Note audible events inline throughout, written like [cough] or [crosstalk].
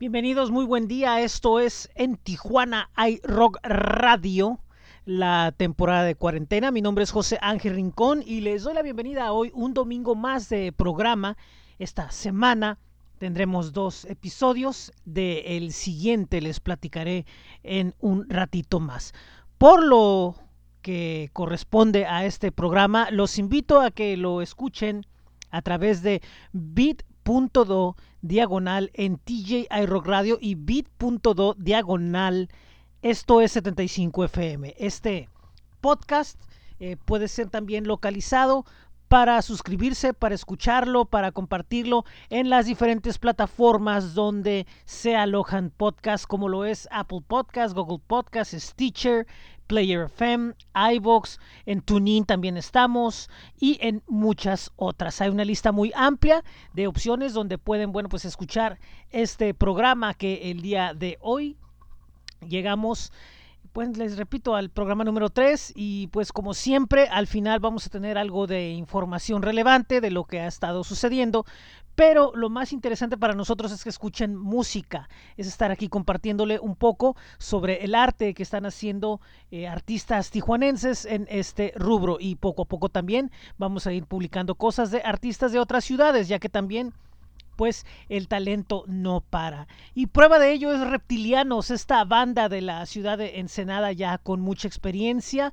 Bienvenidos, muy buen día. Esto es en Tijuana hay Rock Radio, la temporada de cuarentena. Mi nombre es José Ángel Rincón y les doy la bienvenida a hoy, un domingo más de programa. Esta semana tendremos dos episodios. De el siguiente les platicaré en un ratito más. Por lo que corresponde a este programa, los invito a que lo escuchen a través de bit.do diagonal en TJ iRock Radio y bit.do diagonal esto es 75 FM. Este podcast eh, puede ser también localizado para suscribirse, para escucharlo, para compartirlo en las diferentes plataformas donde se alojan podcasts como lo es Apple Podcast, Google Podcast, Stitcher, Player FM, iBox, en TuneIn también estamos y en muchas otras. Hay una lista muy amplia de opciones donde pueden, bueno, pues escuchar este programa que el día de hoy llegamos pues les repito al programa número 3 y pues como siempre al final vamos a tener algo de información relevante de lo que ha estado sucediendo, pero lo más interesante para nosotros es que escuchen música, es estar aquí compartiéndole un poco sobre el arte que están haciendo eh, artistas tijuanenses en este rubro y poco a poco también vamos a ir publicando cosas de artistas de otras ciudades, ya que también pues el talento no para. Y prueba de ello es Reptilianos, esta banda de la ciudad de Ensenada ya con mucha experiencia.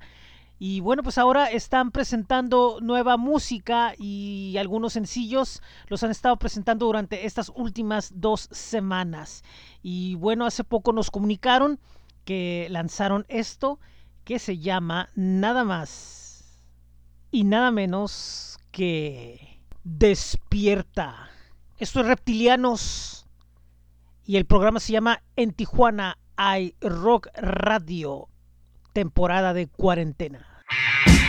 Y bueno, pues ahora están presentando nueva música y algunos sencillos los han estado presentando durante estas últimas dos semanas. Y bueno, hace poco nos comunicaron que lanzaron esto que se llama nada más y nada menos que Despierta. Esto es Reptilianos y el programa se llama En Tijuana hay Rock Radio, temporada de cuarentena. Yeah. [laughs]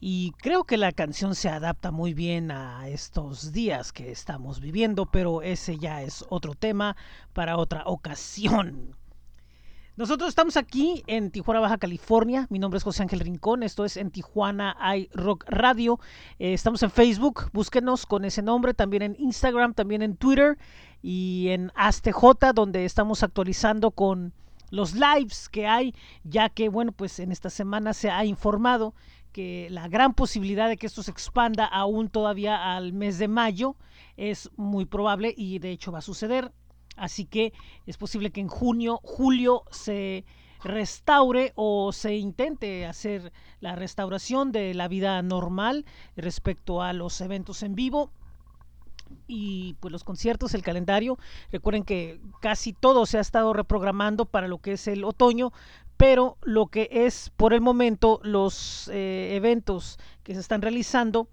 y creo que la canción se adapta muy bien a estos días que estamos viviendo, pero ese ya es otro tema para otra ocasión. Nosotros estamos aquí en Tijuana, Baja California. Mi nombre es José Ángel Rincón. Esto es en Tijuana hay Rock Radio. Eh, estamos en Facebook. Búsquenos con ese nombre. También en Instagram, también en Twitter y en ASTJ, donde estamos actualizando con los lives que hay, ya que, bueno, pues en esta semana se ha informado que la gran posibilidad de que esto se expanda aún todavía al mes de mayo es muy probable y de hecho va a suceder. Así que es posible que en junio, julio se restaure o se intente hacer la restauración de la vida normal respecto a los eventos en vivo y pues los conciertos, el calendario. Recuerden que casi todo se ha estado reprogramando para lo que es el otoño, pero lo que es por el momento los eh, eventos que se están realizando,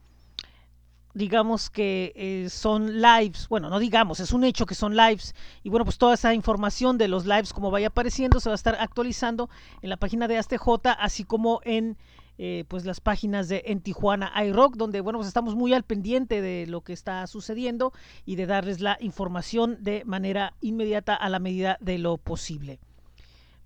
digamos que eh, son lives, bueno, no digamos, es un hecho que son lives y bueno, pues toda esa información de los lives como vaya apareciendo se va a estar actualizando en la página de ASTJ, así como en eh, pues las páginas de en Tijuana iRock, donde bueno, pues estamos muy al pendiente de lo que está sucediendo y de darles la información de manera inmediata a la medida de lo posible.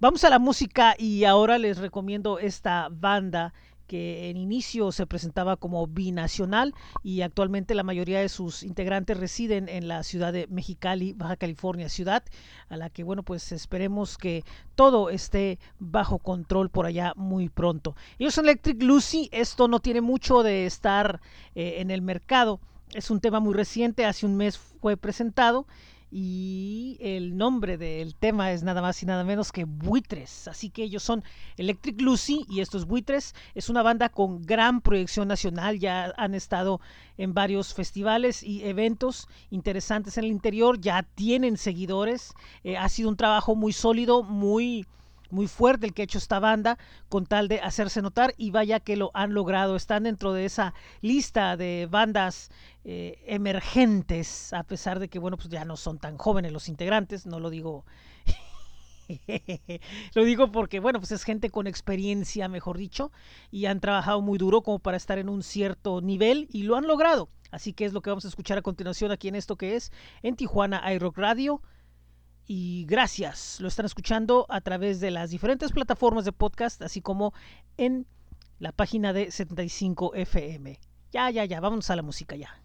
Vamos a la música y ahora les recomiendo esta banda que en inicio se presentaba como binacional y actualmente la mayoría de sus integrantes residen en la ciudad de Mexicali, Baja California, ciudad a la que bueno pues esperemos que todo esté bajo control por allá muy pronto. Ellos Electric Lucy, esto no tiene mucho de estar eh, en el mercado, es un tema muy reciente, hace un mes fue presentado y el nombre del tema es nada más y nada menos que Buitres. Así que ellos son Electric Lucy y estos Buitres es una banda con gran proyección nacional. Ya han estado en varios festivales y eventos interesantes en el interior. Ya tienen seguidores. Eh, ha sido un trabajo muy sólido, muy muy fuerte el que ha hecho esta banda con tal de hacerse notar y vaya que lo han logrado. Están dentro de esa lista de bandas eh, emergentes, a pesar de que, bueno, pues ya no son tan jóvenes los integrantes, no lo digo. [laughs] lo digo porque, bueno, pues es gente con experiencia, mejor dicho, y han trabajado muy duro como para estar en un cierto nivel y lo han logrado. Así que es lo que vamos a escuchar a continuación aquí en esto que es en Tijuana iRock Radio y gracias. Lo están escuchando a través de las diferentes plataformas de podcast, así como en la página de 75 FM. Ya, ya, ya, vamos a la música ya.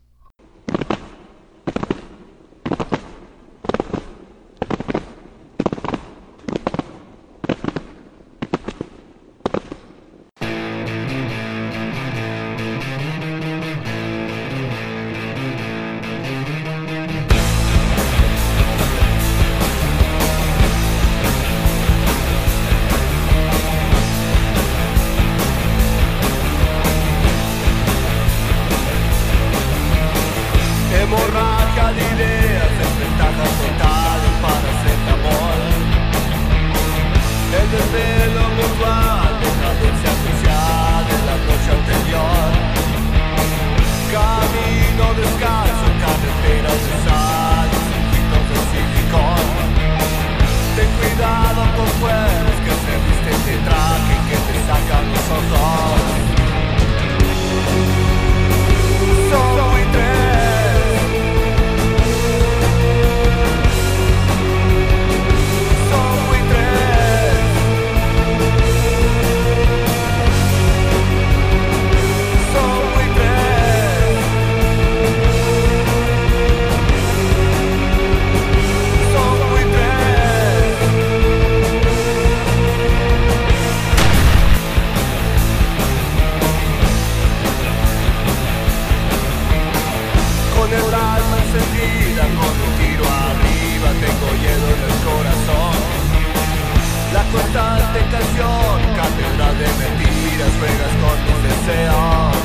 constante canción Catedral de mentiras, juegas con tus deseos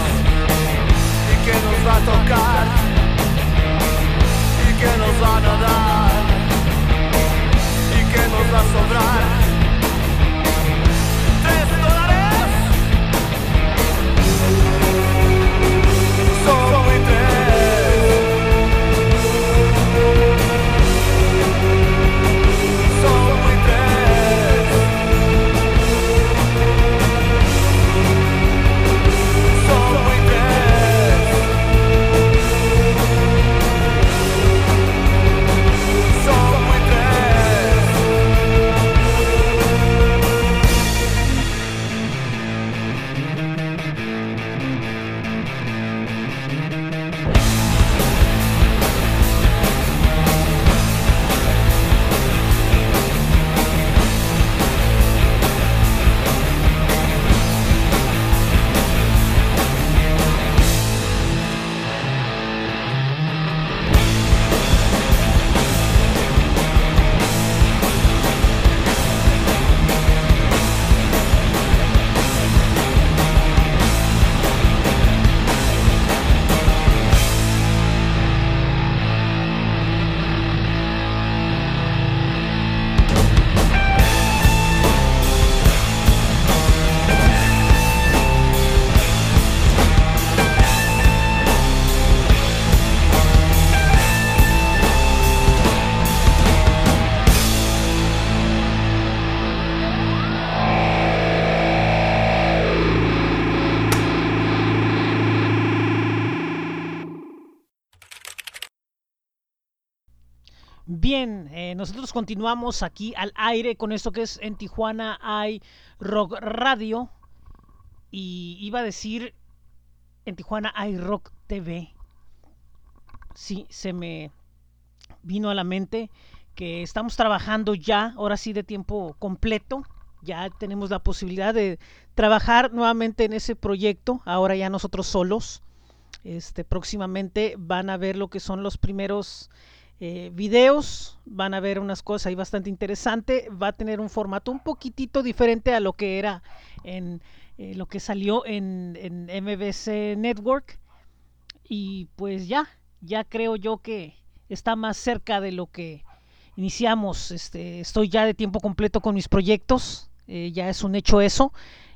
¿Y qué nos va a tocar? ¿Y qué nos van a dar? ¿Y qué nos va a sobrar? Nosotros continuamos aquí al aire con esto que es en Tijuana hay Rock Radio. Y iba a decir en Tijuana hay Rock TV. Sí, se me vino a la mente que estamos trabajando ya, ahora sí de tiempo completo. Ya tenemos la posibilidad de trabajar nuevamente en ese proyecto, ahora ya nosotros solos. Este, próximamente van a ver lo que son los primeros eh, videos, van a ver unas cosas ahí bastante interesante, va a tener un formato un poquitito diferente a lo que era en eh, lo que salió en, en, MBC Network. Y pues ya, ya creo yo que está más cerca de lo que iniciamos, este, estoy ya de tiempo completo con mis proyectos, eh, ya es un hecho eso.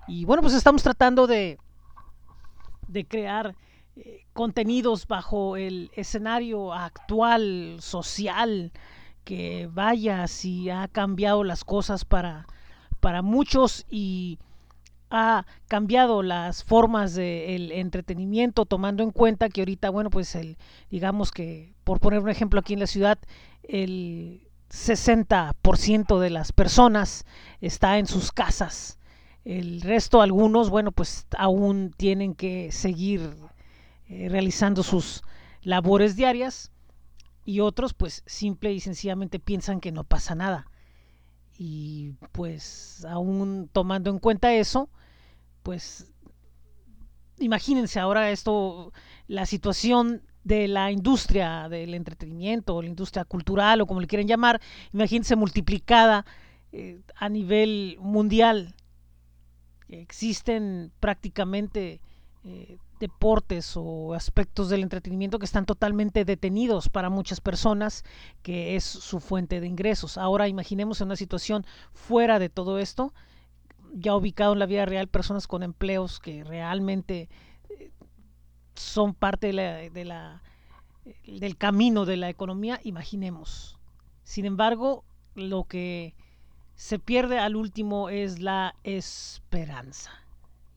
Y bueno pues estamos tratando de, de crear contenidos bajo el escenario actual social que vaya si ha cambiado las cosas para, para muchos y ha cambiado las formas del entretenimiento tomando en cuenta que ahorita bueno pues el digamos que por poner un ejemplo aquí en la ciudad el 60% de las personas está en sus casas. El resto algunos bueno pues aún tienen que seguir eh, realizando sus labores diarias y otros pues simple y sencillamente piensan que no pasa nada. Y pues aún tomando en cuenta eso, pues imagínense ahora esto, la situación de la industria del entretenimiento, la industria cultural o como le quieren llamar, imagínense multiplicada eh, a nivel mundial. Existen prácticamente eh, deportes o aspectos del entretenimiento que están totalmente detenidos para muchas personas, que es su fuente de ingresos. Ahora imaginemos en una situación fuera de todo esto, ya ubicado en la vida real personas con empleos que realmente eh, son parte de la, la, del camino de la economía, imaginemos. Sin embargo, lo que se pierde al último es la esperanza.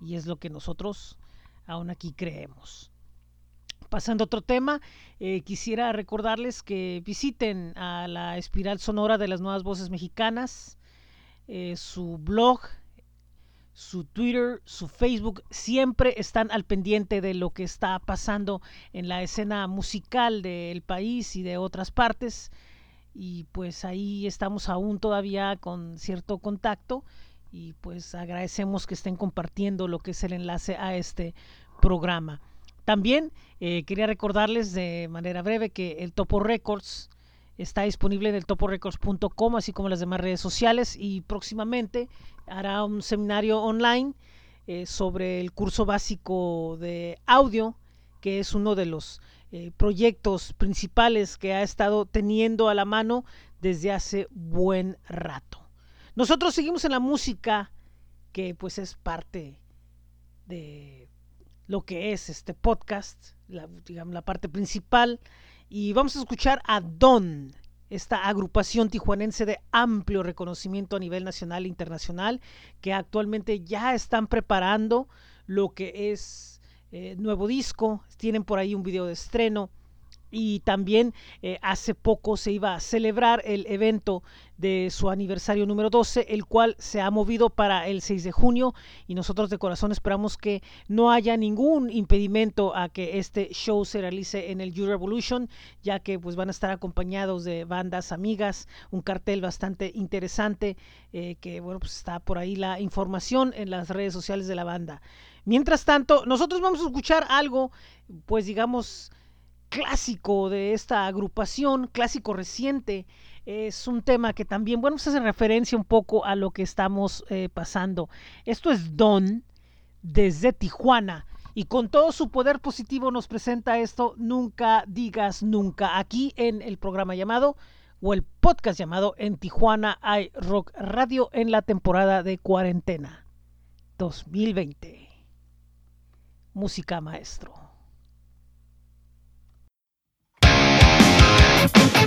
Y es lo que nosotros aún aquí creemos. Pasando a otro tema, eh, quisiera recordarles que visiten a la Espiral Sonora de las Nuevas Voces Mexicanas, eh, su blog, su Twitter, su Facebook, siempre están al pendiente de lo que está pasando en la escena musical del país y de otras partes. Y pues ahí estamos aún todavía con cierto contacto y pues agradecemos que estén compartiendo lo que es el enlace a este programa. También eh, quería recordarles de manera breve que el Topo Records está disponible en el toporecords.com, así como las demás redes sociales, y próximamente hará un seminario online eh, sobre el curso básico de audio, que es uno de los eh, proyectos principales que ha estado teniendo a la mano desde hace buen rato. Nosotros seguimos en la música que pues es parte de lo que es este podcast, la, digamos, la parte principal. Y vamos a escuchar a Don, esta agrupación tijuanense de amplio reconocimiento a nivel nacional e internacional, que actualmente ya están preparando lo que es eh, nuevo disco, tienen por ahí un video de estreno y también eh, hace poco se iba a celebrar el evento de su aniversario número 12, el cual se ha movido para el 6 de junio y nosotros de corazón esperamos que no haya ningún impedimento a que este show se realice en el You Revolution, ya que pues van a estar acompañados de bandas amigas, un cartel bastante interesante eh, que bueno pues está por ahí la información en las redes sociales de la banda. Mientras tanto, nosotros vamos a escuchar algo pues digamos clásico de esta agrupación, clásico reciente. Es un tema que también, bueno, se hace referencia un poco a lo que estamos eh, pasando. Esto es Don desde Tijuana y con todo su poder positivo nos presenta esto Nunca digas nunca aquí en el programa llamado o el podcast llamado En Tijuana hay Rock Radio en la temporada de cuarentena 2020. Música maestro. We'll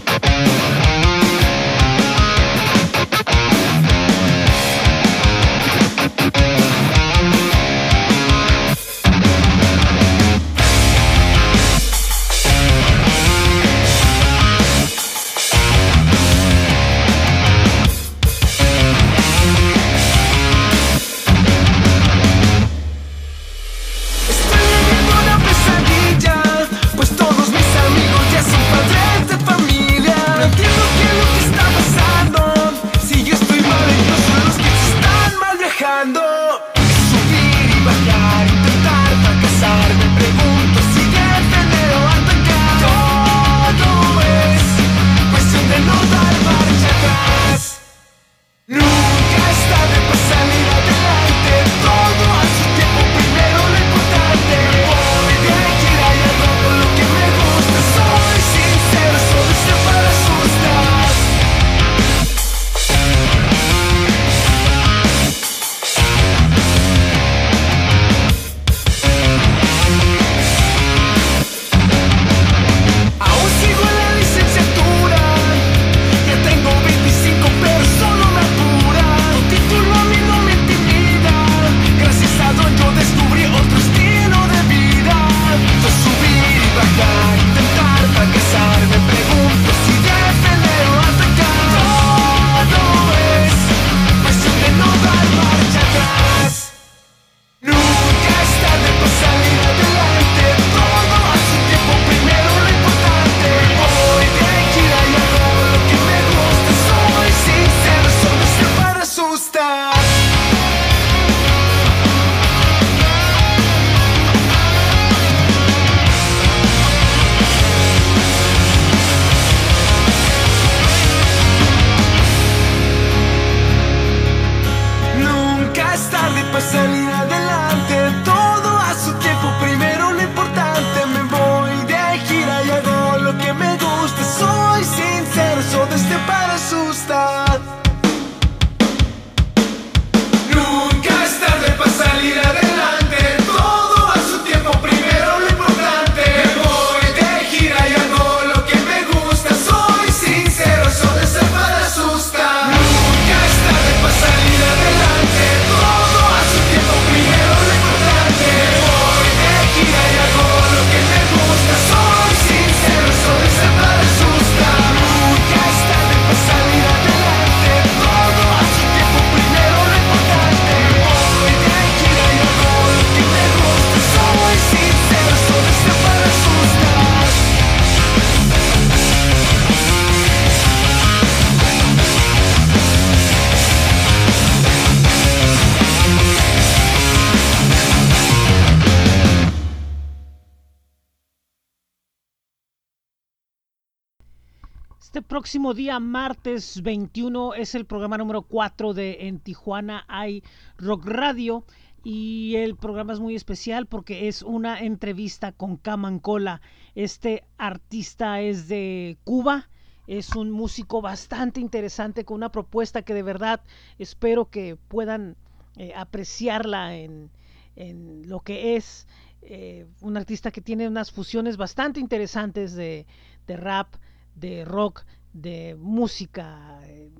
próximo día, martes 21, es el programa número 4 de En Tijuana hay Rock Radio. Y el programa es muy especial porque es una entrevista con Camancola. Este artista es de Cuba. Es un músico bastante interesante con una propuesta que de verdad espero que puedan eh, apreciarla en, en, lo que es eh, un artista que tiene unas fusiones bastante interesantes de, de rap, de rock, de música eh,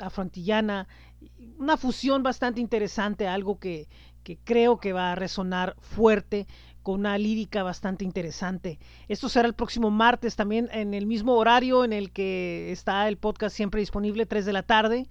afrontillana, una fusión bastante interesante, algo que, que creo que va a resonar fuerte con una lírica bastante interesante. Esto será el próximo martes también en el mismo horario en el que está el podcast siempre disponible, 3 de la tarde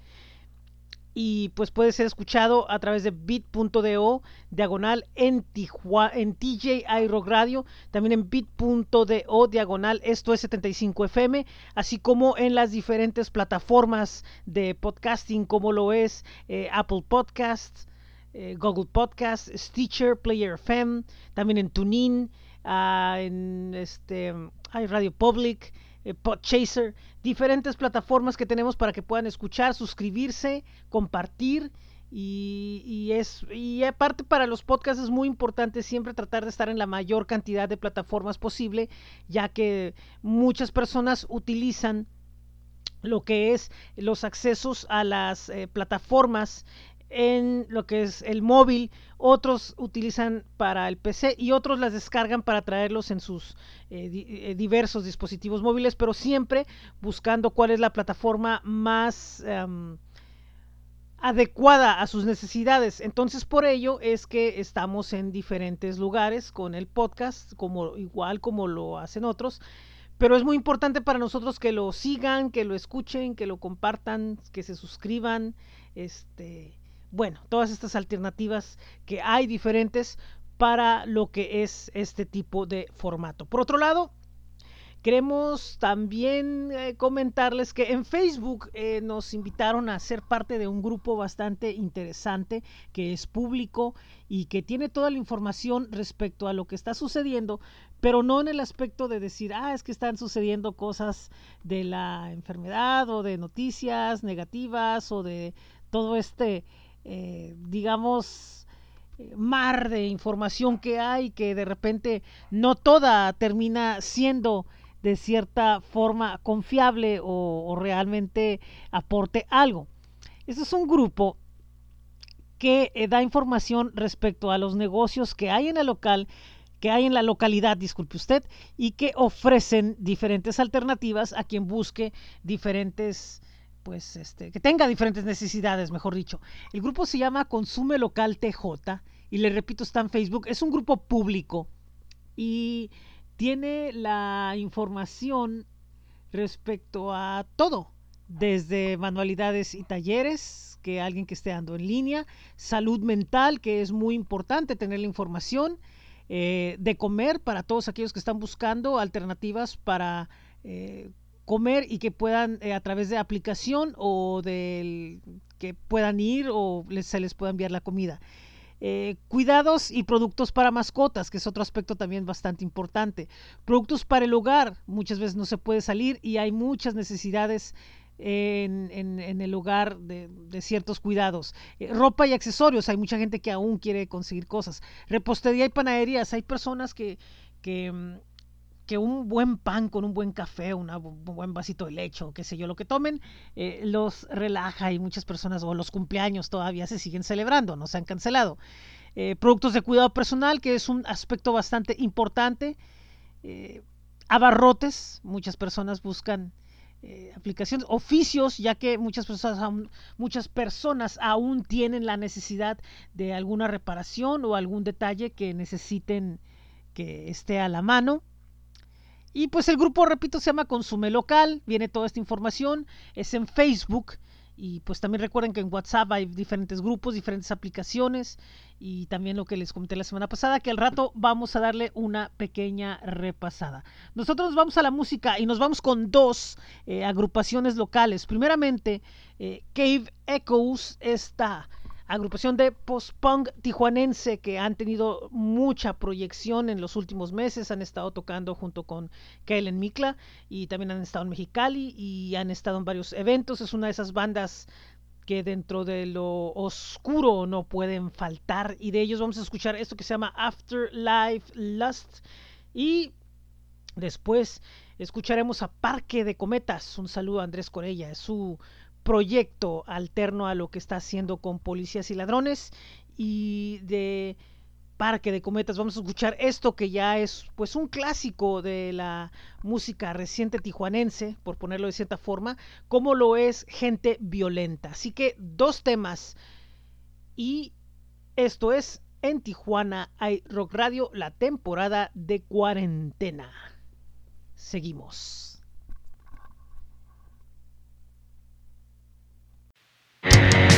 y pues puede ser escuchado a través de bit.do diagonal en, Tijua, en TJ iRock Radio, también en bit.do diagonal esto es 75 FM, así como en las diferentes plataformas de podcasting como lo es eh, Apple Podcasts, eh, Google Podcasts, Stitcher, Player FM, también en TuneIn, uh, en este, Radio Public, eh, Podchaser, diferentes plataformas que tenemos para que puedan escuchar, suscribirse, compartir. Y, es y aparte para los podcasts es muy importante siempre tratar de estar en la mayor cantidad de plataformas posible ya que muchas personas utilizan lo que es los accesos a las eh, plataformas en lo que es el móvil, otros utilizan para el PC y otros las descargan para traerlos en sus eh, eh, diversos dispositivos móviles, pero siempre buscando cuál es la plataforma más em, adecuada a sus necesidades. Entonces por ello es que estamos en diferentes lugares con el podcast, como igual como lo hacen otros. Pero es muy importante para nosotros que lo sigan, que lo escuchen, que lo compartan, que se suscriban, este, bueno, todas estas alternativas que hay diferentes para lo que es este tipo de formato. Por otro lado, queremos también eh, comentarles que en Facebook eh, nos invitaron a ser parte de un grupo bastante interesante que es público y que tiene toda la información respecto a lo que está sucediendo, pero no en el aspecto de decir, ah, es que están sucediendo cosas de la enfermedad o de noticias negativas o de todo este eh, digamos, mar de información que hay que de repente no toda termina siendo de cierta forma confiable o, realmente aporte algo. Este es un grupo que eh, da información respecto a los negocios que hay en el local, que hay en la localidad, disculpe usted, y que ofrecen diferentes alternativas a quien busque diferentes pues este, que tenga diferentes necesidades, mejor dicho. El grupo se llama Consume Local TJ y le repito, está en Facebook. Es un grupo público y tiene la información respecto a todo, desde manualidades y talleres, que alguien que esté dando en línea, salud mental, que es muy importante tener la información, eh, de comer para todos aquellos que están buscando alternativas para eh, comer y que puedan eh, a través de aplicación o del que puedan ir o se les pueda enviar la comida. Eh, cuidados y productos para mascotas, que es otro aspecto también bastante importante. Productos para el hogar, muchas veces no se puede salir y hay muchas necesidades en, el hogar de, ciertos cuidados. Eh, ropa y accesorios, hay mucha gente que aún quiere conseguir cosas. Repostería y panaderías, hay personas que, que mm, que un buen pan con un buen café, un buen vasito de leche o qué sé yo, lo que tomen, eh, los relaja y muchas personas, o los cumpleaños todavía se siguen celebrando, no se han cancelado. Eh, productos de cuidado personal, que es un aspecto bastante importante. Eh, abarrotes, muchas personas buscan aplicaciones, oficios, ya que muchas personas, aún, muchas personas aún tienen la necesidad de alguna reparación o algún detalle que necesiten que esté a la mano. Y pues el grupo, repito, se llama Consume Local, viene toda esta información, es en Facebook. Y pues también recuerden que en WhatsApp hay diferentes grupos, diferentes aplicaciones y también lo que les comenté la semana pasada, que al rato vamos a darle una pequeña repasada. Nosotros nos vamos a la música y nos vamos con dos eh, agrupaciones locales. Primeramente, eh, Cave Echoes está agrupación de post-punk tijuanense que han tenido mucha proyección en los últimos meses. Han estado tocando junto con Kellen Mikla y también han estado en Mexicali y han estado en varios eventos. Es una de esas bandas que dentro de lo oscuro no pueden faltar. Y de ellos vamos a escuchar esto que se llama Afterlife Lust. Y después escucharemos a Parque de Cometas. Un saludo a Andrés Corella. Es su proyecto alterno a lo que está haciendo con policías y ladrones y de Parque de Cometas vamos a escuchar esto que ya es pues un clásico de la música reciente tijuanense, por ponerlo de cierta forma, como lo es Gente Violenta. Así que dos temas y esto es en Tijuana hay Rock Radio, la temporada de cuarentena. Seguimos. Yeah. [laughs]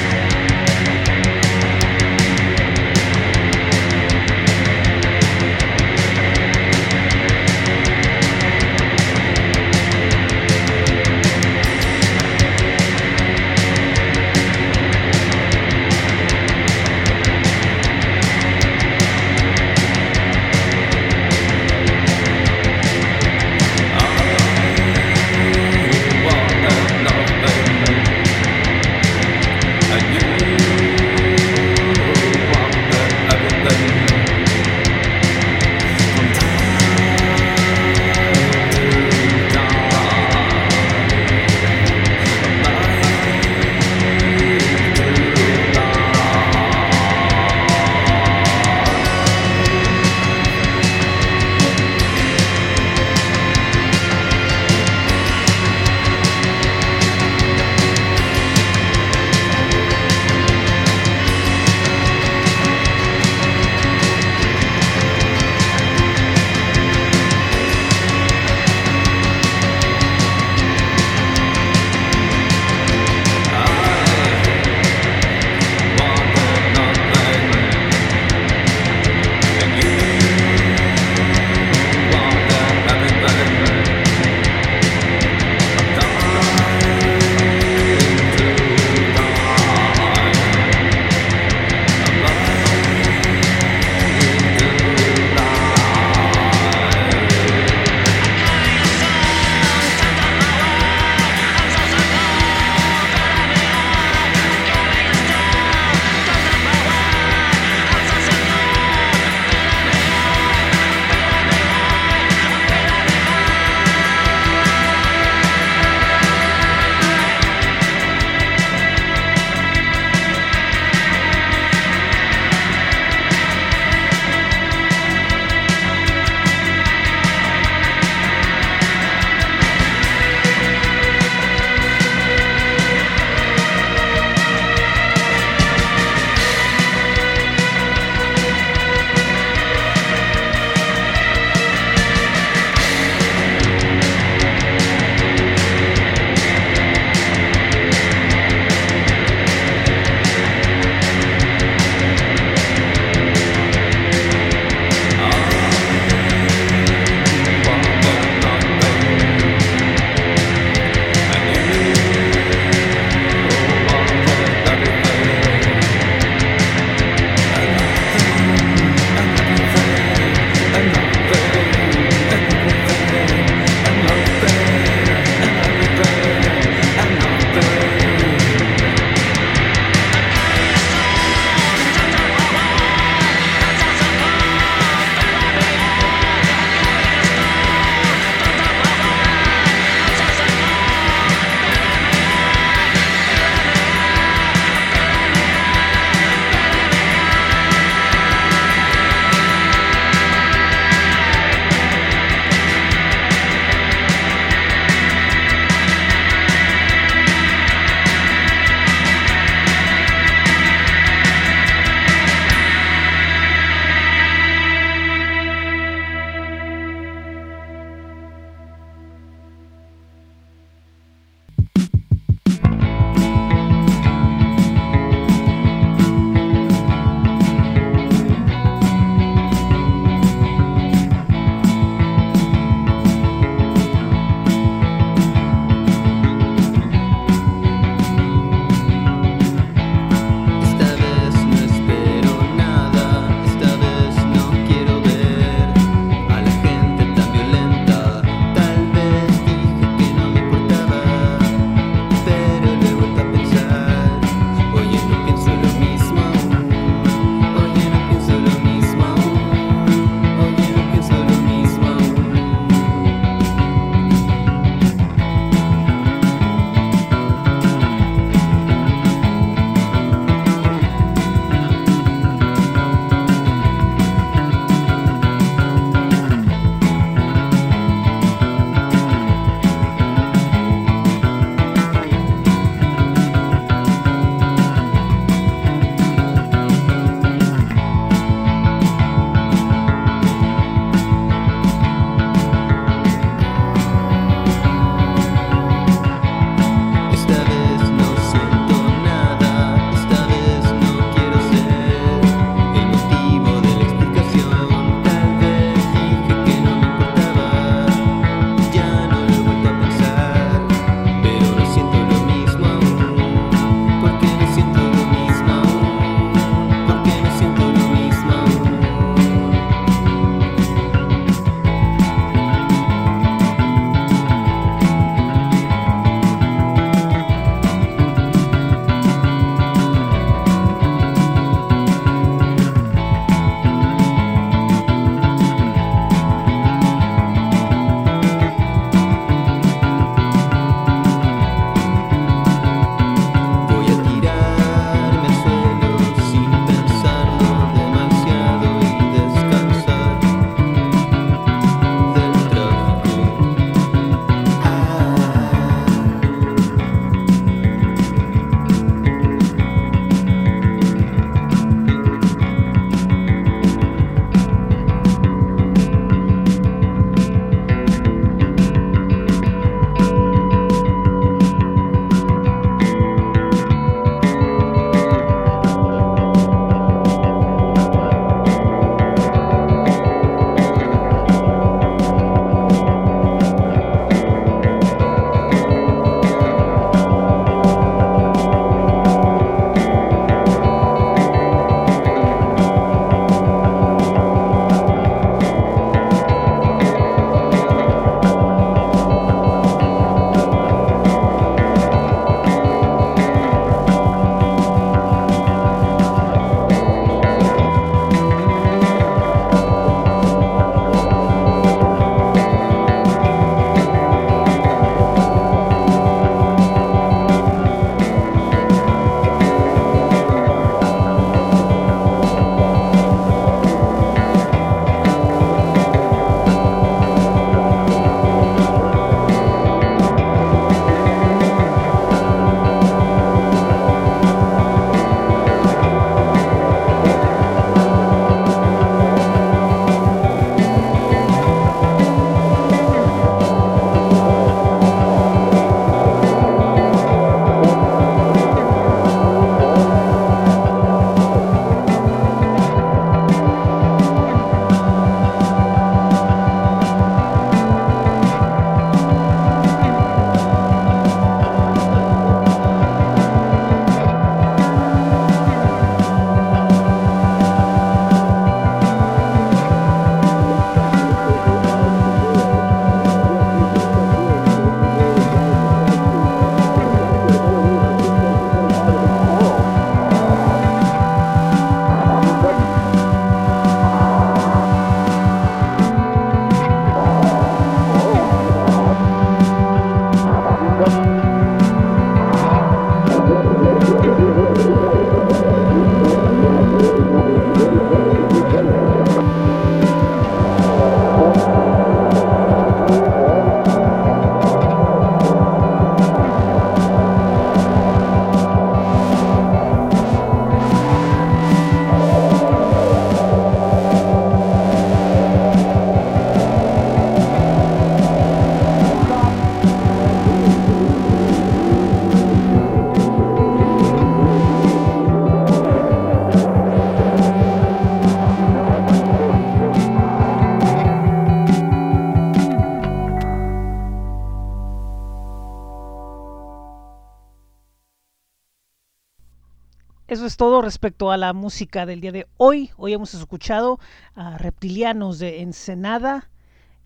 todo respecto a la música del día de hoy. Hoy hemos escuchado a Reptilianos de Ensenada,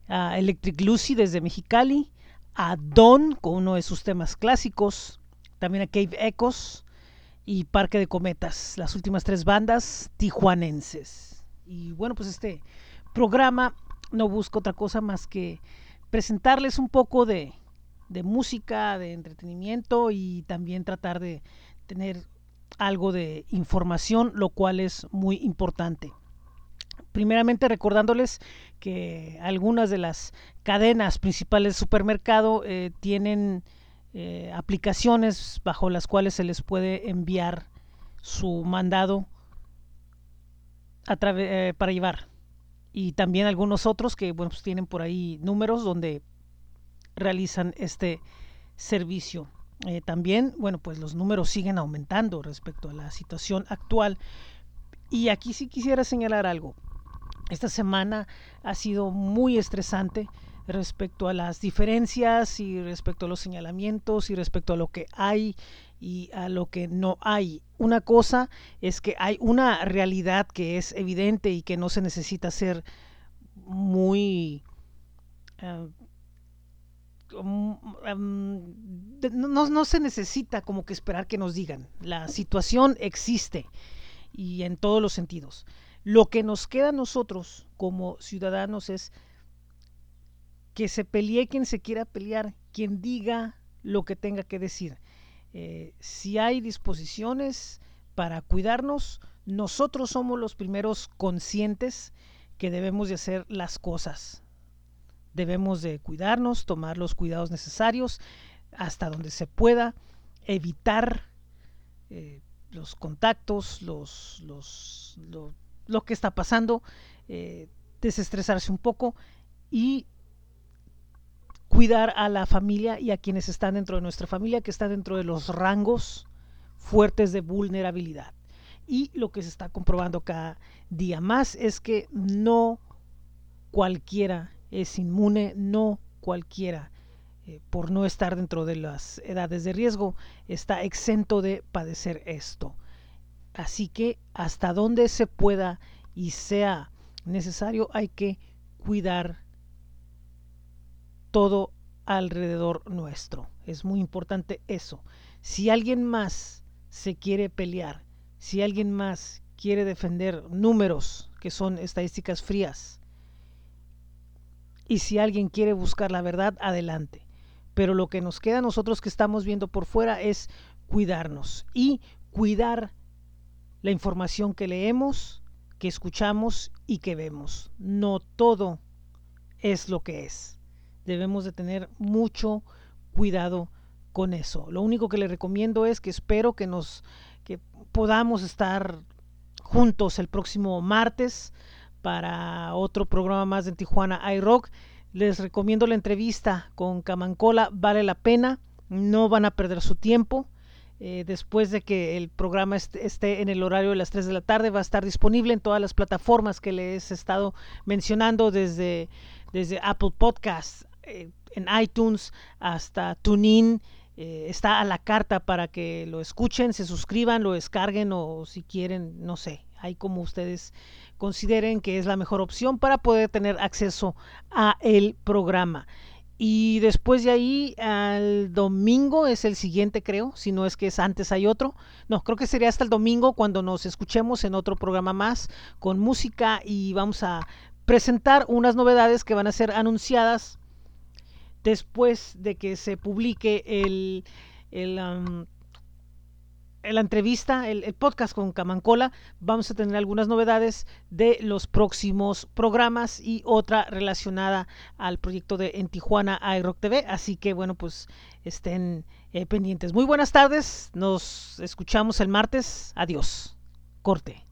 a Electric Lucy desde Mexicali, a Don con uno de sus temas clásicos, también a Cave Echoes y Parque de Cometas, las últimas tres bandas tijuanenses. Y bueno, pues este programa no busca otra cosa más que presentarles un poco de, de música, de entretenimiento y también tratar de tener algo de información, lo cual es muy importante. Primeramente recordándoles que algunas de las cadenas principales de supermercado eh, tienen eh, aplicaciones bajo las cuales se les puede enviar su mandado eh, para llevar. Y también algunos otros que bueno, pues tienen por ahí números donde realizan este servicio. Eh, también, bueno, pues los números siguen aumentando respecto a la situación actual. Y aquí sí quisiera señalar algo. Esta semana ha sido muy estresante respecto a las diferencias y respecto a los señalamientos y respecto a lo que hay y a lo que no hay. Una cosa es que hay una realidad que es evidente y que no se necesita ser muy eh, no, no, se necesita como que esperar que nos digan. La situación existe y en todos los sentidos. Lo que nos queda a nosotros como ciudadanos es que se pelee quien se quiera pelear, quien diga lo que tenga que decir. Eh, si hay disposiciones para cuidarnos, nosotros somos los primeros conscientes que debemos de hacer las cosas debemos de cuidarnos, tomar los cuidados necesarios hasta donde se pueda, evitar eh, los contactos, los, los, lo, que está pasando, eh, desestresarse un poco y cuidar a la familia y a quienes están dentro de nuestra familia, que están dentro de los rangos fuertes de vulnerabilidad. Y lo que se está comprobando cada día más es que no cualquiera es inmune, no cualquiera, eh, por no estar dentro de las edades de riesgo, está exento de padecer esto. Así que hasta donde se pueda y sea necesario hay que cuidar todo alrededor nuestro. Es muy importante eso. Si alguien más se quiere pelear, si alguien más quiere defender números que son estadísticas frías, y si alguien quiere buscar la verdad, adelante. Pero lo que nos queda a nosotros que estamos viendo por fuera es cuidarnos y cuidar la información que leemos, que escuchamos y que vemos. No todo es lo que es. Debemos de tener mucho cuidado con eso. Lo único que le recomiendo es que espero que nos que podamos estar juntos el próximo martes para otro programa más de Tijuana iRock. Les recomiendo la entrevista con Camancola, vale la pena, no van a perder su tiempo. Eh, después de que el programa esté en el horario de las 3 de la tarde, va a estar disponible en todas las plataformas que les he estado mencionando, desde, desde Apple Podcasts, eh, en iTunes hasta TuneIn. Eh, está a la carta para que lo escuchen, se suscriban, lo descarguen o si quieren, no sé, hay como ustedes consideren que es la mejor opción para poder tener acceso a el programa. Y después de ahí al domingo es el siguiente, creo, si no es que es antes hay otro. No, creo que sería hasta el domingo cuando nos escuchemos en otro programa más con música y vamos a presentar unas novedades que van a ser anunciadas después de que se publique el, el la entrevista, el, podcast con Camancola, vamos a tener algunas novedades de los próximos programas y otra relacionada al proyecto de En Tijuana iRock TV. Así que bueno, pues estén eh, pendientes. Muy buenas tardes, nos escuchamos el martes. Adiós. Corte.